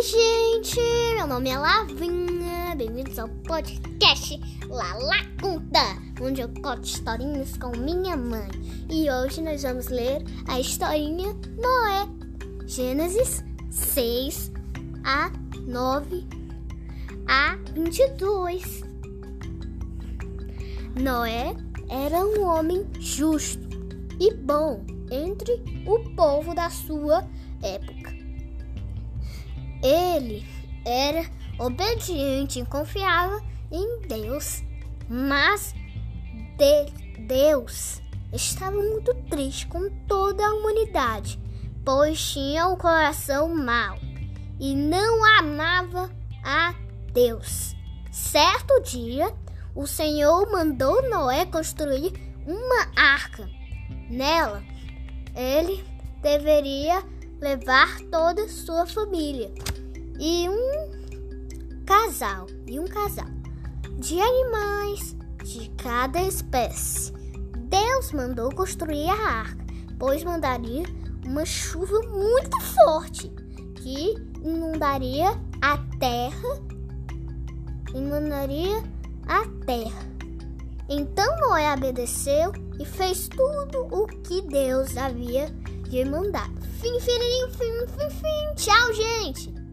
Oi, gente! Meu nome é Lavinha. Bem-vindos ao podcast Lala Conta, onde eu conto historinhas com minha mãe. E hoje nós vamos ler a historinha Noé. Gênesis 6 a 9 a 22. Noé era um homem justo e bom entre o povo da sua época. Ele era obediente e confiava em Deus, mas de Deus estava muito triste com toda a humanidade, pois tinha um coração mau e não amava a Deus. Certo dia, o Senhor mandou Noé construir uma arca. Nela, ele deveria levar toda sua família e um casal e um casal de animais de cada espécie. Deus mandou construir a arca, pois mandaria uma chuva muito forte que inundaria a terra, inundaria a terra. Então Noé obedeceu e fez tudo o que Deus havia de mandar. Fim, fim, fim, fim, fim. Tchau, gente!